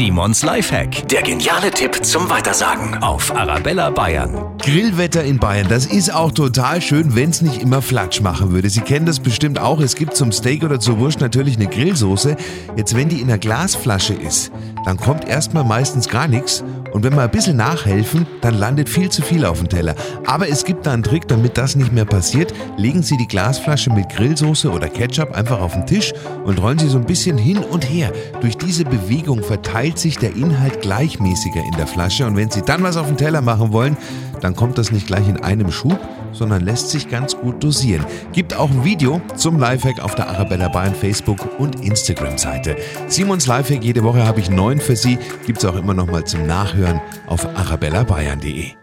Simons Lifehack. Der geniale Tipp zum Weitersagen auf Arabella Bayern. Grillwetter in Bayern, das ist auch total schön, wenn es nicht immer Flatsch machen würde. Sie kennen das bestimmt auch. Es gibt zum Steak oder zur Wurst natürlich eine Grillsoße. Jetzt, wenn die in einer Glasflasche ist, dann kommt erstmal meistens gar nichts. Und wenn wir ein bisschen nachhelfen, dann landet viel zu viel auf dem Teller. Aber es gibt da einen Trick, damit das nicht mehr passiert. Legen Sie die Glasflasche mit Grillsoße oder Ketchup einfach auf den Tisch und rollen Sie so ein bisschen hin und her. Durch diese Bewegung verteilt sich der Inhalt gleichmäßiger in der Flasche. Und wenn Sie dann was auf den Teller machen wollen, dann kommt das nicht gleich in einem Schub, sondern lässt sich ganz gut dosieren. Gibt auch ein Video zum Lifehack auf der Arabella Bayern Facebook und Instagram-Seite. Simons Lifehack, jede Woche habe ich neun für Sie. Gibt es auch immer noch mal zum Nachhören auf arabellabayern.de.